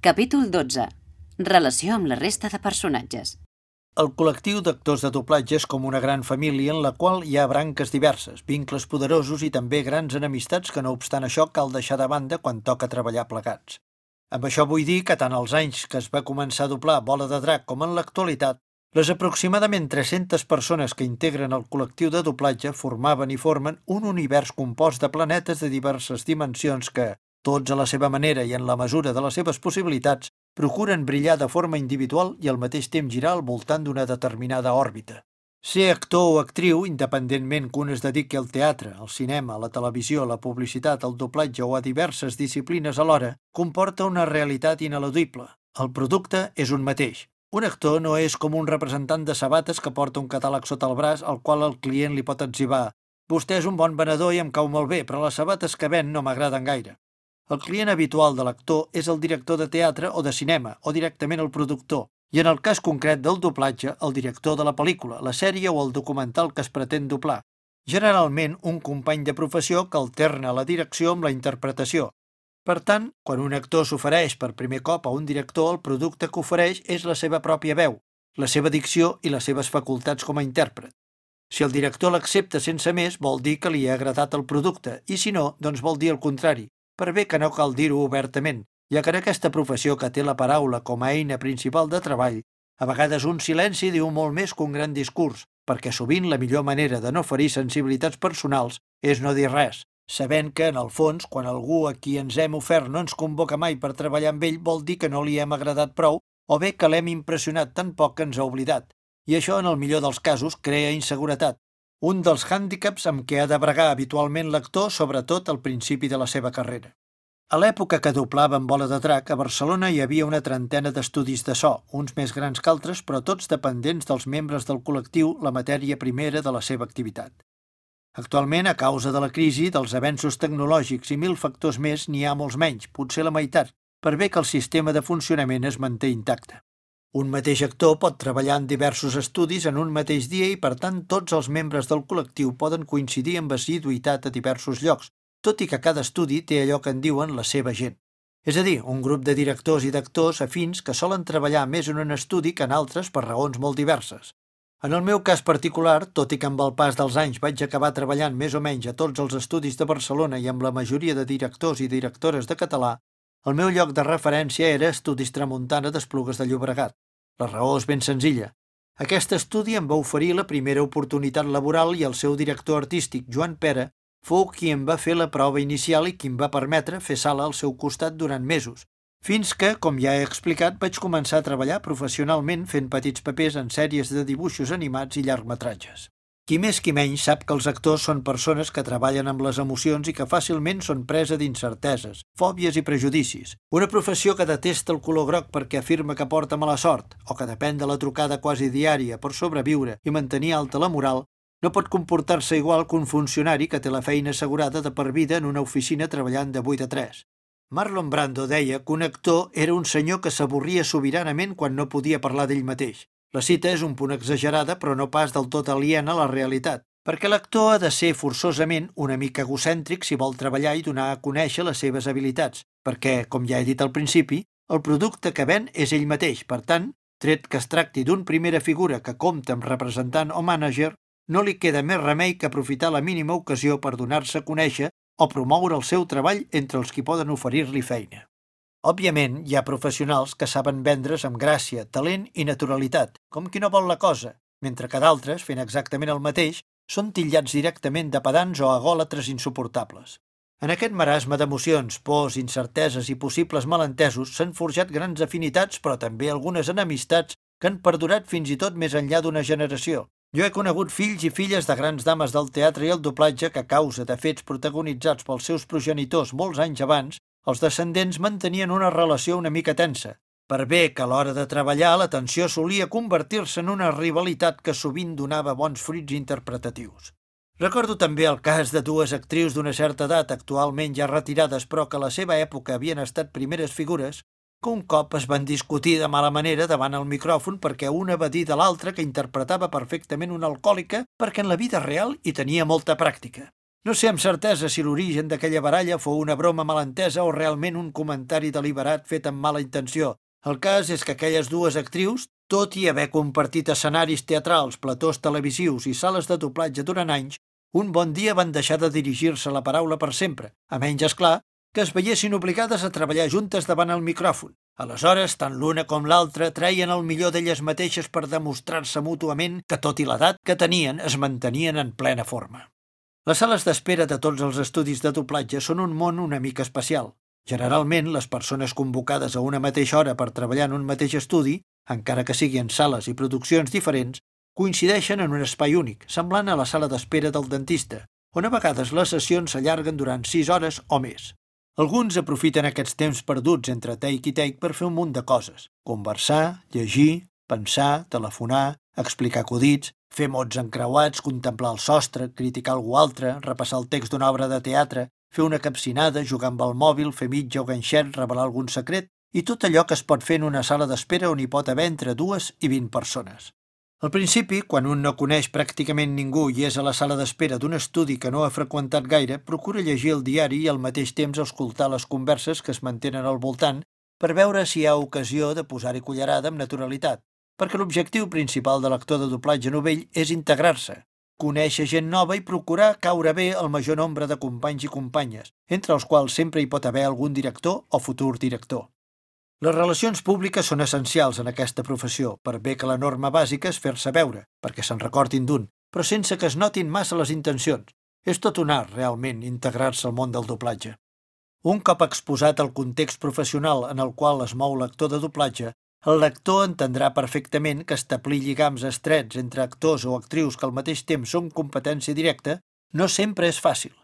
Capítol 12. Relació amb la resta de personatges. El col·lectiu d'actors de doblatge és com una gran família en la qual hi ha branques diverses, vincles poderosos i també grans enemistats que no obstant això cal deixar de banda quan toca treballar plegats. Amb això vull dir que tant als anys que es va començar a doblar Bola de Drac com en l'actualitat, les aproximadament 300 persones que integren el col·lectiu de doblatge formaven i formen un univers compost de planetes de diverses dimensions que, tots a la seva manera i en la mesura de les seves possibilitats, procuren brillar de forma individual i al mateix temps girar al voltant d'una determinada òrbita. Ser actor o actriu, independentment que un es dediqui al teatre, al cinema, a la televisió, a la publicitat, al doblatge o a diverses disciplines alhora, comporta una realitat ineludible. El producte és un mateix. Un actor no és com un representant de sabates que porta un catàleg sota el braç al qual el client li pot etzibar. Vostè és un bon venedor i em cau molt bé, però les sabates que ven no m'agraden gaire. El client habitual de l'actor és el director de teatre o de cinema, o directament el productor, i en el cas concret del doblatge, el director de la pel·lícula, la sèrie o el documental que es pretén doblar. Generalment, un company de professió que alterna la direcció amb la interpretació. Per tant, quan un actor s'ofereix per primer cop a un director, el producte que ofereix és la seva pròpia veu, la seva dicció i les seves facultats com a intèrpret. Si el director l'accepta sense més, vol dir que li ha agradat el producte, i si no, doncs vol dir el contrari, per bé que no cal dir-ho obertament, ja que en aquesta professió que té la paraula com a eina principal de treball, a vegades un silenci diu molt més que un gran discurs, perquè sovint la millor manera de no ferir sensibilitats personals és no dir res, sabent que, en el fons, quan algú a qui ens hem ofert no ens convoca mai per treballar amb ell, vol dir que no li hem agradat prou o bé que l'hem impressionat tan poc que ens ha oblidat. I això, en el millor dels casos, crea inseguretat, un dels hàndicaps amb què ha de bregar habitualment l'actor, sobretot al principi de la seva carrera. A l'època que doblava en Bola de Drac, a Barcelona hi havia una trentena d'estudis de so, uns més grans que altres, però tots dependents dels membres del col·lectiu la matèria primera de la seva activitat. Actualment, a causa de la crisi, dels avenços tecnològics i mil factors més, n'hi ha molts menys, potser la meitat, per bé que el sistema de funcionament es manté intacte. Un mateix actor pot treballar en diversos estudis en un mateix dia i, per tant, tots els membres del col·lectiu poden coincidir amb assiduïtat a diversos llocs, tot i que cada estudi té allò que en diuen la seva gent. És a dir, un grup de directors i d'actors afins que solen treballar més en un estudi que en altres per raons molt diverses. En el meu cas particular, tot i que amb el pas dels anys vaig acabar treballant més o menys a tots els estudis de Barcelona i amb la majoria de directors i directores de català, el meu lloc de referència era Estudis Tramuntana d'Esplugues de Llobregat. La raó és ben senzilla. Aquest estudi em va oferir la primera oportunitat laboral i el seu director artístic, Joan Pera, fou qui em va fer la prova inicial i qui em va permetre fer sala al seu costat durant mesos, fins que, com ja he explicat, vaig començar a treballar professionalment fent petits papers en sèries de dibuixos animats i llargmetratges. Qui més qui menys sap que els actors són persones que treballen amb les emocions i que fàcilment són presa d'incerteses, fòbies i prejudicis. Una professió que detesta el color groc perquè afirma que porta mala sort, o que depèn de la trucada quasi diària per sobreviure i mantenir alta la moral, no pot comportar-se igual que un funcionari que té la feina assegurada de per vida en una oficina treballant de 8 a 3. Marlon Brando deia que un actor era un senyor que s'avorria sobiranament quan no podia parlar d'ell mateix. La cita és un punt exagerada, però no pas del tot aliena a la realitat, perquè l'actor ha de ser forçosament una mica egocèntric si vol treballar i donar a conèixer les seves habilitats, perquè, com ja he dit al principi, el producte que ven és ell mateix, per tant, tret que es tracti d'un primera figura que compta amb representant o mànager, no li queda més remei que aprofitar la mínima ocasió per donar-se a conèixer o promoure el seu treball entre els qui poden oferir-li feina. Òbviament, hi ha professionals que saben vendre's amb gràcia, talent i naturalitat, com qui no vol la cosa, mentre que d'altres, fent exactament el mateix, són titllats directament de pedants o agòlatres insuportables. En aquest marasme d'emocions, pors, incerteses i possibles malentesos s'han forjat grans afinitats, però també algunes enemistats que han perdurat fins i tot més enllà d'una generació. Jo he conegut fills i filles de grans dames del teatre i el doblatge que, a causa de fets protagonitzats pels seus progenitors molts anys abans, els descendents mantenien una relació una mica tensa, per bé que a l'hora de treballar la tensió solia convertir-se en una rivalitat que sovint donava bons fruits interpretatius. Recordo també el cas de dues actrius d'una certa edat actualment ja retirades però que a la seva època havien estat primeres figures, que un cop es van discutir de mala manera davant el micròfon perquè una va dir de l'altra que interpretava perfectament una alcohòlica perquè en la vida real hi tenia molta pràctica. No sé amb certesa si l'origen d'aquella baralla fou una broma malentesa o realment un comentari deliberat fet amb mala intenció. El cas és que aquelles dues actrius, tot i haver compartit escenaris teatrals, platós televisius i sales de doblatge durant anys, un bon dia van deixar de dirigir-se la paraula per sempre, a menys, és clar, que es veiessin obligades a treballar juntes davant el micròfon. Aleshores, tant l'una com l'altra treien el millor d'elles mateixes per demostrar-se mútuament que, tot i l'edat que tenien, es mantenien en plena forma. Les sales d'espera de tots els estudis de doblatge són un món una mica especial. Generalment, les persones convocades a una mateixa hora per treballar en un mateix estudi, encara que siguin sales i produccions diferents, coincideixen en un espai únic, semblant a la sala d'espera del dentista, on a vegades les sessions s'allarguen durant 6 hores o més. Alguns aprofiten aquests temps perduts entre take i take per fer un munt de coses. Conversar, llegir, pensar, telefonar, explicar acudits, fer mots encreuats, contemplar el sostre, criticar algú altre, repassar el text d'una obra de teatre, fer una capcinada, jugar amb el mòbil, fer mitja o ganxet, revelar algun secret i tot allò que es pot fer en una sala d'espera on hi pot haver entre dues i vint persones. Al principi, quan un no coneix pràcticament ningú i és a la sala d'espera d'un estudi que no ha freqüentat gaire, procura llegir el diari i al mateix temps escoltar les converses que es mantenen al voltant per veure si hi ha ocasió de posar-hi cullerada amb naturalitat, perquè l'objectiu principal de l'actor de doblatge novell és integrar-se, conèixer gent nova i procurar caure bé el major nombre de companys i companyes, entre els quals sempre hi pot haver algun director o futur director. Les relacions públiques són essencials en aquesta professió, per bé que la norma bàsica és fer-se veure, perquè se'n recordin d'un, però sense que es notin massa les intencions. És tot un art, realment, integrar-se al món del doblatge. Un cop exposat al context professional en el qual es mou l'actor de doblatge, el lector entendrà perfectament que establir lligams estrets entre actors o actrius que al mateix temps són competència directa no sempre és fàcil.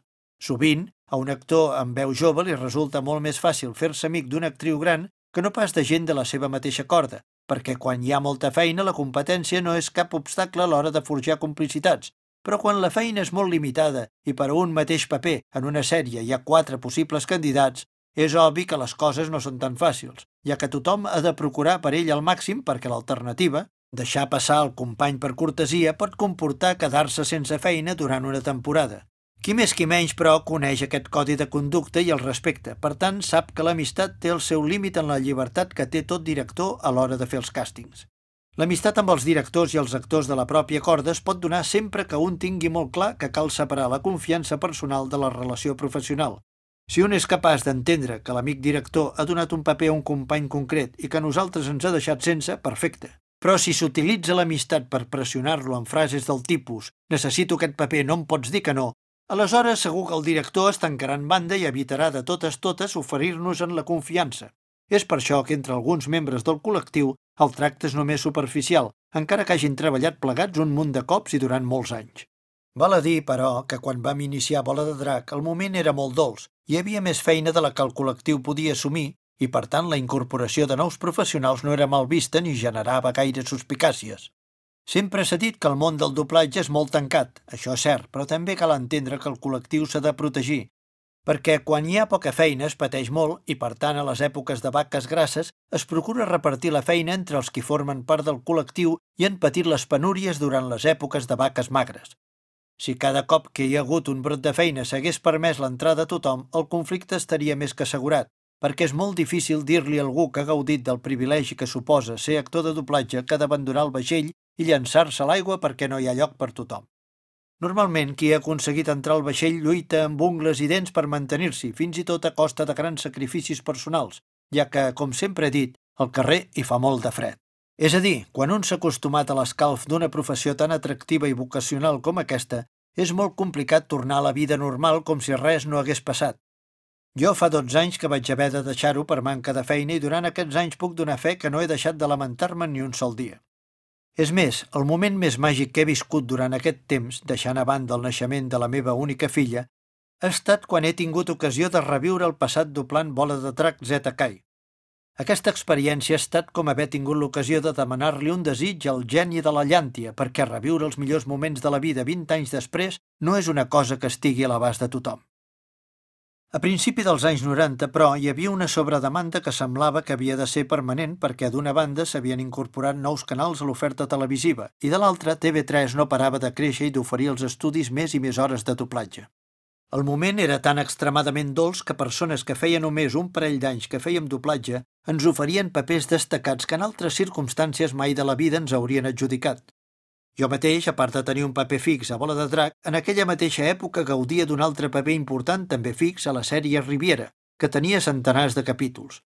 Sovint, a un actor amb veu jove li resulta molt més fàcil fer-se amic d'una actriu gran que no pas de gent de la seva mateixa corda, perquè quan hi ha molta feina la competència no és cap obstacle a l'hora de forjar complicitats, però quan la feina és molt limitada i per a un mateix paper en una sèrie hi ha quatre possibles candidats, és obvi que les coses no són tan fàcils, ja que tothom ha de procurar per ell al màxim perquè l'alternativa, deixar passar el company per cortesia, pot comportar quedar-se sense feina durant una temporada. Qui més qui menys, però, coneix aquest codi de conducta i el respecte. Per tant, sap que l'amistat té el seu límit en la llibertat que té tot director a l'hora de fer els càstings. L'amistat amb els directors i els actors de la pròpia corda es pot donar sempre que un tingui molt clar que cal separar la confiança personal de la relació professional. Si un és capaç d'entendre que l'amic director ha donat un paper a un company concret i que nosaltres ens ha deixat sense, perfecte. Però si s'utilitza l'amistat per pressionar-lo amb frases del tipus «necessito aquest paper, no em pots dir que no», Aleshores, segur que el director es tancarà en banda i evitarà de totes totes oferir-nos en la confiança. És per això que entre alguns membres del col·lectiu el tracte és només superficial, encara que hagin treballat plegats un munt de cops i durant molts anys. Val a dir, però, que quan vam iniciar Bola de Drac el moment era molt dolç, hi havia més feina de la que el col·lectiu podia assumir i, per tant, la incorporació de nous professionals no era mal vista ni generava gaire suspicàcies. Sempre s'ha dit que el món del doblatge és molt tancat, això és cert, però també cal entendre que el col·lectiu s'ha de protegir, perquè quan hi ha poca feina es pateix molt i, per tant, a les èpoques de vaques grasses es procura repartir la feina entre els que formen part del col·lectiu i han patit les penúries durant les èpoques de vaques magres. Si cada cop que hi ha hagut un brot de feina s'hagués permès l'entrada a tothom, el conflicte estaria més que assegurat, perquè és molt difícil dir-li a algú que ha gaudit del privilegi que suposa ser actor de doblatge que ha d'abandonar el vaixell i llançar-se a l'aigua perquè no hi ha lloc per tothom. Normalment, qui ha aconseguit entrar al vaixell lluita amb ungles i dents per mantenir-s'hi, fins i tot a costa de grans sacrificis personals, ja que, com sempre he dit, al carrer hi fa molt de fred. És a dir, quan un s'ha acostumat a l'escalf d'una professió tan atractiva i vocacional com aquesta, és molt complicat tornar a la vida normal com si res no hagués passat. Jo fa 12 anys que vaig haver de deixar-ho per manca de feina i durant aquests anys puc donar fe que no he deixat de lamentar-me ni un sol dia. És més, el moment més màgic que he viscut durant aquest temps, deixant a banda el naixement de la meva única filla, ha estat quan he tingut ocasió de reviure el passat doblant bola de drac Zeta Kai. Aquesta experiència ha estat com haver tingut l'ocasió de demanar-li un desig al geni de la llàntia, perquè reviure els millors moments de la vida 20 anys després no és una cosa que estigui a l'abast de tothom. A principi dels anys 90, però, hi havia una sobredemanda que semblava que havia de ser permanent perquè d'una banda s'havien incorporat nous canals a l'oferta televisiva i de l'altra TV3 no parava de créixer i d'oferir als estudis més i més hores de doblatge. El moment era tan extremadament dolç que persones que feien només un parell d'anys que fèiem doblatge ens oferien papers destacats que en altres circumstàncies mai de la vida ens haurien adjudicat. Jo mateix, a part de tenir un paper fix a Bola de Drac, en aquella mateixa època gaudia d'un altre paper important també fix a la sèrie Riviera, que tenia centenars de capítols.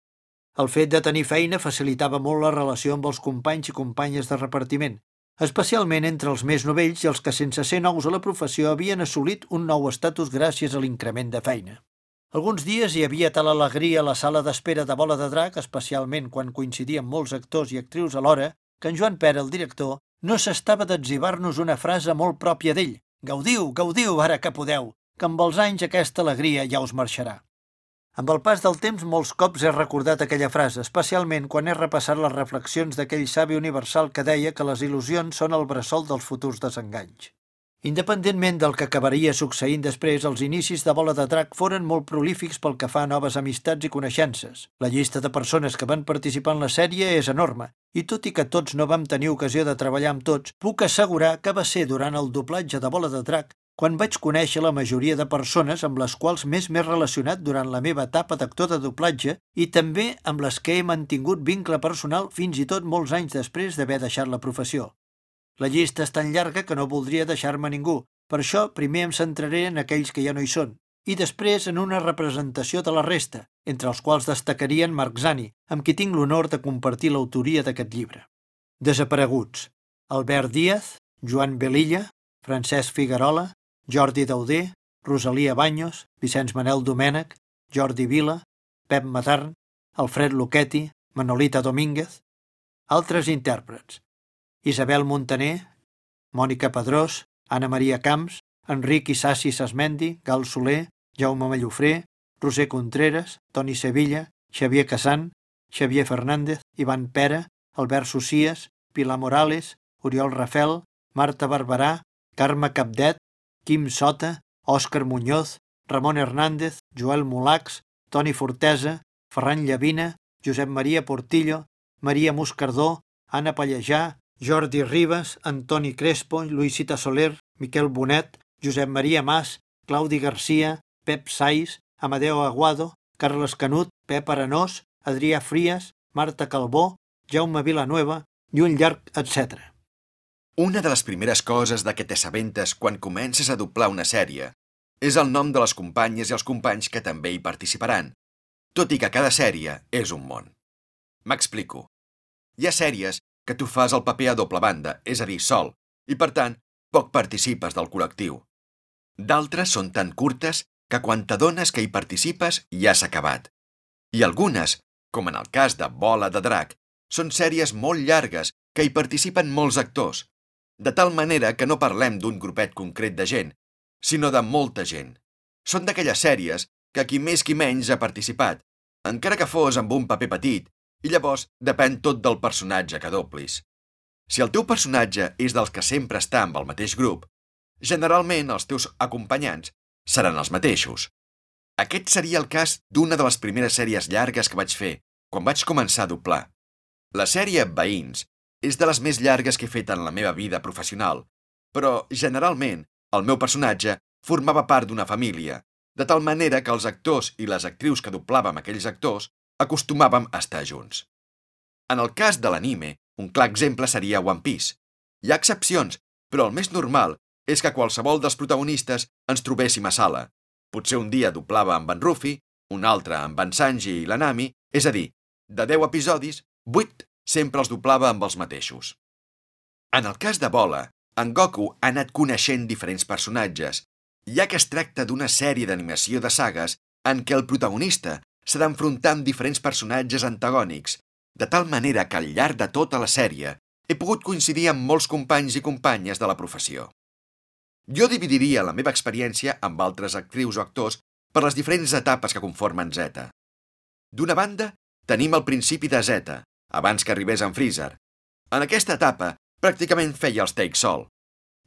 El fet de tenir feina facilitava molt la relació amb els companys i companyes de repartiment, especialment entre els més novells i els que sense ser nous a la professió havien assolit un nou estatus gràcies a l'increment de feina. Alguns dies hi havia tal alegria a la sala d'espera de Bola de Drac, especialment quan coincidien molts actors i actrius alhora, que en Joan Pere, el director, no s'estava d'etzibar-nos una frase molt pròpia d'ell. Gaudiu, gaudiu, ara que podeu, que amb els anys aquesta alegria ja us marxarà. Amb el pas del temps, molts cops he recordat aquella frase, especialment quan he repassat les reflexions d'aquell savi universal que deia que les il·lusions són el bressol dels futurs desenganys. Independentment del que acabaria succeint després, els inicis de Bola de Drac foren molt prolífics pel que fa a noves amistats i coneixences. La llista de persones que van participar en la sèrie és enorme, i tot i que tots no vam tenir ocasió de treballar amb tots, puc assegurar que va ser durant el doblatge de Bola de Drac quan vaig conèixer la majoria de persones amb les quals més m'he relacionat durant la meva etapa d'actor de doblatge i també amb les que he mantingut vincle personal fins i tot molts anys després d'haver deixat la professió. La llista és tan llarga que no voldria deixar-me ningú, per això primer em centraré en aquells que ja no hi són, i després en una representació de la resta, entre els quals destacarien Marc Zani, amb qui tinc l'honor de compartir l'autoria d'aquest llibre. Desapareguts. Albert Díaz, Joan Belilla, Francesc Figuerola, Jordi Dauder, Rosalia Banyos, Vicenç Manel Domènech, Jordi Vila, Pep Matarn, Alfred Luquetti, Manolita Domínguez, altres intèrprets, Isabel Montaner, Mònica Pedrós, Anna Maria Camps, Enric Isassi Sasmendi, Gal Soler, Jaume Mallofré, Roser Contreras, Toni Sevilla, Xavier Casant, Xavier Fernández, Ivan Pera, Albert Socies, Pilar Morales, Oriol Rafel, Marta Barberà, Carme Capdet, Quim Sota, Òscar Muñoz, Ramon Hernández, Joel Molacs, Toni Fortesa, Ferran Llavina, Josep Maria Portillo, Maria Moscardó, Anna Pallejà, Jordi Ribas, Antoni Crespo, Luisita Soler, Miquel Bonet, Josep Maria Mas, Claudi Garcia, Pep Saiz, Amadeo Aguado, Carles Canut, Pep Aranós, Adrià Fries, Marta Calbó, Jaume Vilanueva i un llarg etc. Una de les primeres coses de què t'assabentes quan comences a doblar una sèrie és el nom de les companyes i els companys que també hi participaran, tot i que cada sèrie és un món. M'explico. Hi ha sèries que tu fas el paper a doble banda, és a dir, sol, i per tant, poc participes del col·lectiu. D'altres són tan curtes que quan t'adones que hi participes ja s'ha acabat. I algunes, com en el cas de Bola de Drac, són sèries molt llargues que hi participen molts actors, de tal manera que no parlem d'un grupet concret de gent, sinó de molta gent. Són d'aquelles sèries que qui més qui menys ha participat, encara que fos amb un paper petit, i llavors depèn tot del personatge que doblis. Si el teu personatge és dels que sempre està amb el mateix grup, generalment els teus acompanyants seran els mateixos. Aquest seria el cas d'una de les primeres sèries llargues que vaig fer, quan vaig començar a doblar. La sèrie Veïns és de les més llargues que he fet en la meva vida professional, però, generalment, el meu personatge formava part d'una família, de tal manera que els actors i les actrius que doblàvem aquells actors acostumàvem a estar junts. En el cas de l'anime, un clar exemple seria One Piece. Hi ha excepcions, però el més normal és que qualsevol dels protagonistes ens trobéssim a sala. Potser un dia doblava amb en Ruffy, un altre amb en Sanji i l'Anami, és a dir, de 10 episodis, 8 sempre els doblava amb els mateixos. En el cas de Bola, en Goku ha anat coneixent diferents personatges, ja que es tracta d'una sèrie d'animació de sagues en què el protagonista s'ha d'enfrontar amb diferents personatges antagònics, de tal manera que al llarg de tota la sèrie he pogut coincidir amb molts companys i companyes de la professió. Jo dividiria la meva experiència amb altres actrius o actors per les diferents etapes que conformen Z. D'una banda, tenim el principi de Z, abans que arribés en Freezer. En aquesta etapa, pràcticament feia els takes sol.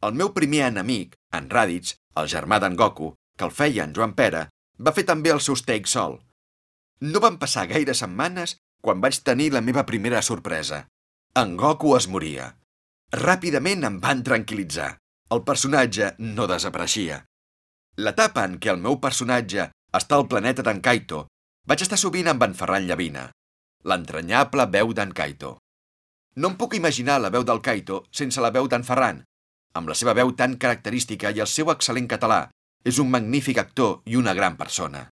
El meu primer enemic, en Raditz, el germà d'en Goku, que el feia en Joan Pere, va fer també els seus takes sol. No van passar gaire setmanes quan vaig tenir la meva primera sorpresa. En Goku es moria. Ràpidament em van tranquil·litzar. El personatge no desapareixia. L'etapa en què el meu personatge està al planeta d'en Kaito, vaig estar sovint amb en Ferran Llavina, l'entranyable veu d'en Kaito. No em puc imaginar la veu del Kaito sense la veu d'en Ferran. Amb la seva veu tan característica i el seu excel·lent català, és un magnífic actor i una gran persona.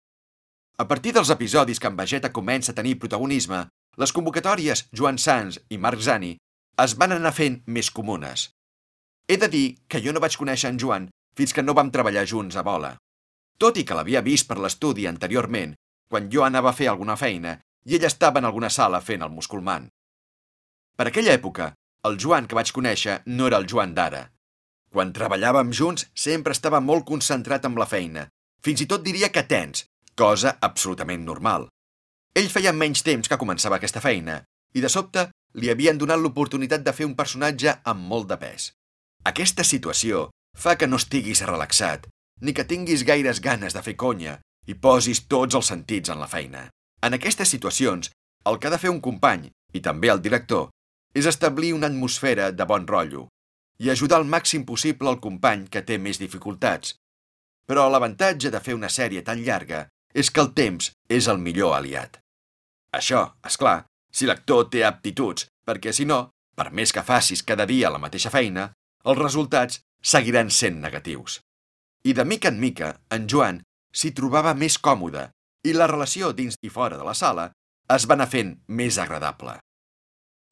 A partir dels episodis que en Vegeta comença a tenir protagonisme, les convocatòries Joan Sans i Marc Zani es van anar fent més comunes. He de dir que jo no vaig conèixer en Joan fins que no vam treballar junts a Bola. Tot i que l'havia vist per l'estudi anteriorment, quan jo anava a fer alguna feina i ell estava en alguna sala fent el musculman. Per aquella època, el Joan que vaig conèixer no era el Joan d'ara. Quan treballàvem junts sempre estava molt concentrat amb la feina, fins i tot diria que tens, cosa absolutament normal. Ell feia menys temps que començava aquesta feina i de sobte li havien donat l'oportunitat de fer un personatge amb molt de pes. Aquesta situació fa que no estiguis relaxat, ni que tinguis gaires ganes de fer conya i posis tots els sentits en la feina. En aquestes situacions, el que ha de fer un company, i també el director, és establir una atmosfera de bon rotllo i ajudar al màxim possible el company que té més dificultats. Però l'avantatge de fer una sèrie tan llarga és que el temps és el millor aliat. Això, és clar, si l'actor té aptituds, perquè si no, per més que facis cada dia la mateixa feina, els resultats seguiran sent negatius. I de mica en mica, en Joan s'hi trobava més còmode i la relació dins i fora de la sala es va anar fent més agradable.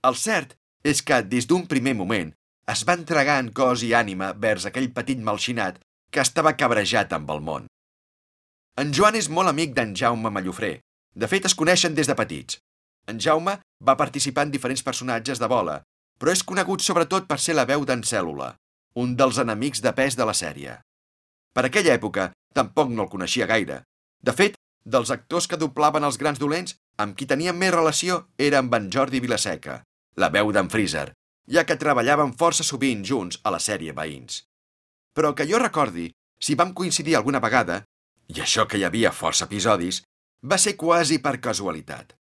El cert és que, des d'un primer moment, es va entregar en cos i ànima vers aquell petit malxinat que estava cabrejat amb el món. En Joan és molt amic d'en Jaume Mallofré. De fet, es coneixen des de petits. En Jaume va participar en diferents personatges de bola, però és conegut sobretot per ser la veu d'en Cèl·lula, un dels enemics de pes de la sèrie. Per aquella època, tampoc no el coneixia gaire. De fet, dels actors que doblaven els grans dolents, amb qui tenia més relació era amb en Jordi Vilaseca, la veu d'en Freezer, ja que treballaven força sovint junts a la sèrie Veïns. Però que jo recordi, si vam coincidir alguna vegada, i això que hi havia força episodis, va ser quasi per casualitat.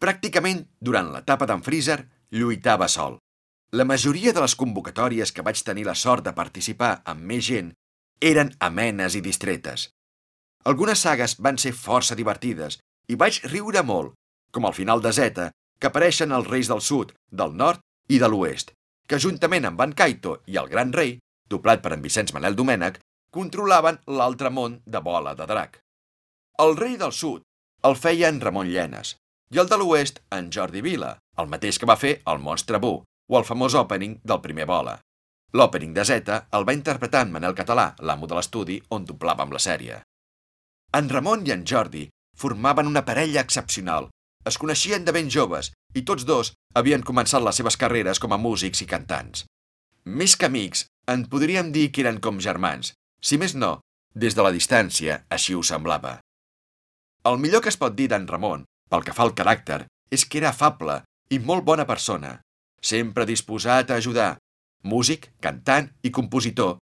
Pràcticament, durant l'etapa d'en Freezer, lluitava sol. La majoria de les convocatòries que vaig tenir la sort de participar amb més gent eren amenes i distretes. Algunes sagues van ser força divertides i vaig riure molt, com al final de Zeta, que apareixen els reis del sud, del nord i de l'oest, que juntament amb en Kaito i el Gran Rei, doblat per en Vicenç Manel Domènech, controlaven l'altre món de bola de drac. El rei del sud el feia en Ramon Llenes, i el de l'oest en Jordi Vila, el mateix que va fer el Monstre Bu, o el famós opening del primer Bola. L'opening de Zeta el va interpretar en Manel Català, l'amo de l'estudi on doblàvem la sèrie. En Ramon i en Jordi formaven una parella excepcional. Es coneixien de ben joves i tots dos havien començat les seves carreres com a músics i cantants. Més que amics, en podríem dir que eren com germans. Si més no, des de la distància així ho semblava. El millor que es pot dir d'en Ramon pel que fa al caràcter, és que era afable i molt bona persona, sempre disposat a ajudar. Músic, cantant i compositor,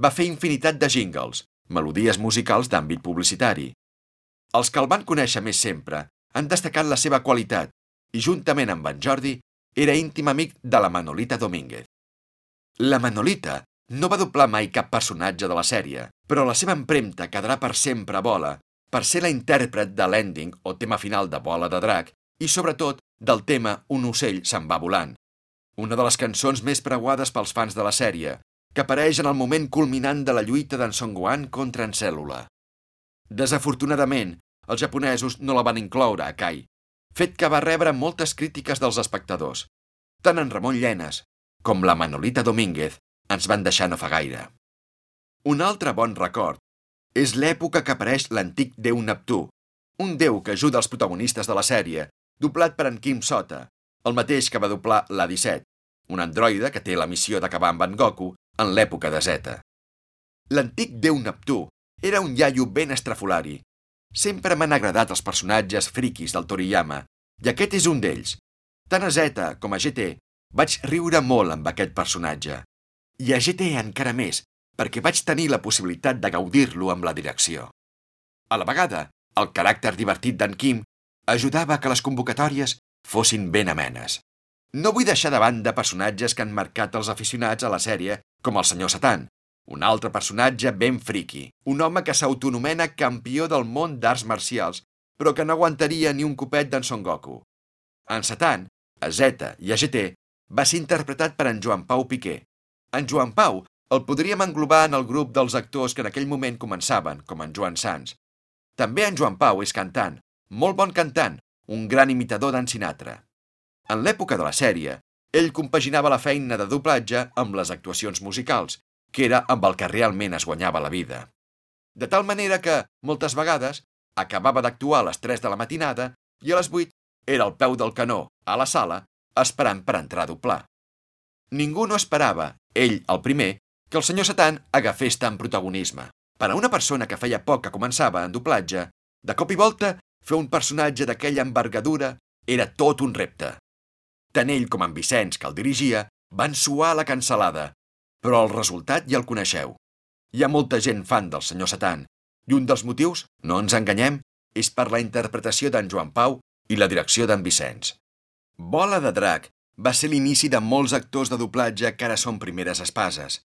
va fer infinitat de jingles, melodies musicals d'àmbit publicitari. Els que el van conèixer més sempre han destacat la seva qualitat i, juntament amb en Jordi, era íntim amic de la Manolita Domínguez. La Manolita no va doblar mai cap personatge de la sèrie, però la seva empremta quedarà per sempre a bola per ser la intèrpret de l'ending o tema final de Bola de Drac i, sobretot, del tema Un ocell se'n va volant, una de les cançons més preuades pels fans de la sèrie, que apareix en el moment culminant de la lluita d'en Son Gohan contra en Cèl·lula. Desafortunadament, els japonesos no la van incloure a Kai, fet que va rebre moltes crítiques dels espectadors. Tant en Ramon Llenes com la Manolita Domínguez ens van deixar no fa gaire. Un altre bon record és l'època que apareix l'antic déu Neptú, un déu que ajuda els protagonistes de la sèrie, doblat per en Kim Sota, el mateix que va doblar l'A-17, un androide que té la missió d'acabar amb en Goku en l'època de Zeta. L'antic déu Neptú era un iaio ben estrafolari. Sempre m'han agradat els personatges friquis del Toriyama, i aquest és un d'ells. Tant a Zeta com a GT vaig riure molt amb aquest personatge. I a GT encara més, perquè vaig tenir la possibilitat de gaudir-lo amb la direcció. A la vegada, el caràcter divertit d'en Kim ajudava que les convocatòries fossin ben amenes. No vull deixar de banda personatges que han marcat els aficionats a la sèrie, com el senyor Satan, un altre personatge ben friqui, un home que s'autonomena campió del món d'arts marcials, però que no aguantaria ni un copet d'en Son Goku. En Satan, a Zeta i a GT, va ser interpretat per en Joan Pau Piqué. En Joan Pau el podríem englobar en el grup dels actors que en aquell moment començaven, com en Joan Sans. També en Joan Pau és cantant, molt bon cantant, un gran imitador d'en Sinatra. En l'època de la sèrie, ell compaginava la feina de doblatge amb les actuacions musicals que era amb el que realment es guanyava la vida. De tal manera que, moltes vegades, acabava d'actuar a les 3 de la matinada i a les 8 era al peu del canó, a la sala, esperant per entrar a doblar. Ningú no esperava, ell el primer, que el senyor Satan agafés tant protagonisme. Per a una persona que feia poc que començava en doblatge, de cop i volta, fer un personatge d'aquella envergadura era tot un repte. Tant ell com en Vicenç, que el dirigia, van suar la cancel·lada però el resultat ja el coneixeu. Hi ha molta gent fan del senyor Satan, i un dels motius, no ens enganyem, és per la interpretació d'en Joan Pau i la direcció d'en Vicenç. Bola de drac va ser l'inici de molts actors de doblatge que ara són primeres espases.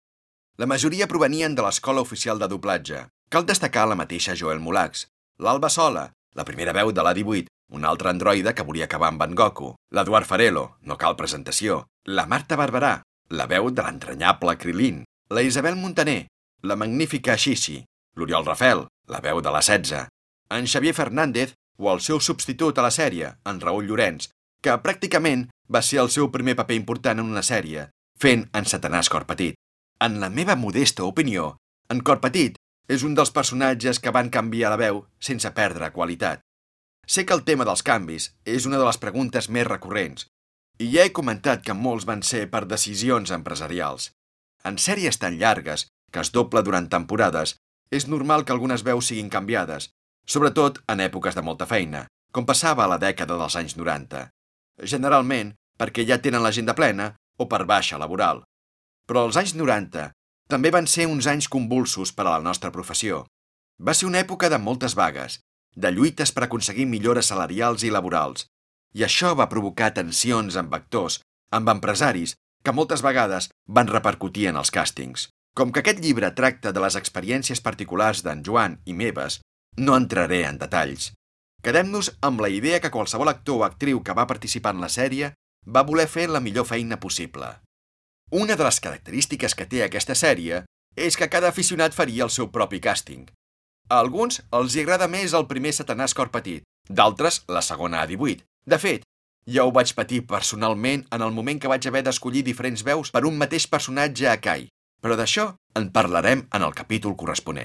La majoria provenien de l'Escola Oficial de Doblatge. Cal destacar la mateixa Joel Molax, l'Alba Sola, la primera veu de la 18, un altre androide que volia acabar amb Van Goku, l'Eduard Farelo, no cal presentació, la Marta Barberà, la veu de l'entranyable Krilin, la Isabel Montaner, la magnífica Xixi, l'Oriol Rafel, la veu de la 16, en Xavier Fernández o el seu substitut a la sèrie, en Raül Llorenç, que pràcticament va ser el seu primer paper important en una sèrie, fent en Satanàs Cor Petit. En la meva modesta opinió, en Cor Petit és un dels personatges que van canviar la veu sense perdre qualitat. Sé que el tema dels canvis és una de les preguntes més recurrents, i ja he comentat que molts van ser per decisions empresarials. En sèries tan llargues, que es doble durant temporades, és normal que algunes veus siguin canviades, sobretot en èpoques de molta feina, com passava a la dècada dels anys 90. Generalment, perquè ja tenen l'agenda plena o per baixa laboral. Però els anys 90 també van ser uns anys convulsos per a la nostra professió. Va ser una època de moltes vagues, de lluites per aconseguir millores salarials i laborals, i això va provocar tensions amb actors, amb empresaris, que moltes vegades van repercutir en els càstings. Com que aquest llibre tracta de les experiències particulars d'en Joan i meves, no entraré en detalls. Quedem-nos amb la idea que qualsevol actor o actriu que va participar en la sèrie va voler fer la millor feina possible. Una de les característiques que té aquesta sèrie és que cada aficionat faria el seu propi càsting. A alguns els hi agrada més el primer Satanàs Cor Petit, d'altres la segona A18, de fet, ja ho vaig patir personalment en el moment que vaig haver d'escollir diferents veus per un mateix personatge a Kai, però d'això en parlarem en el capítol corresponent.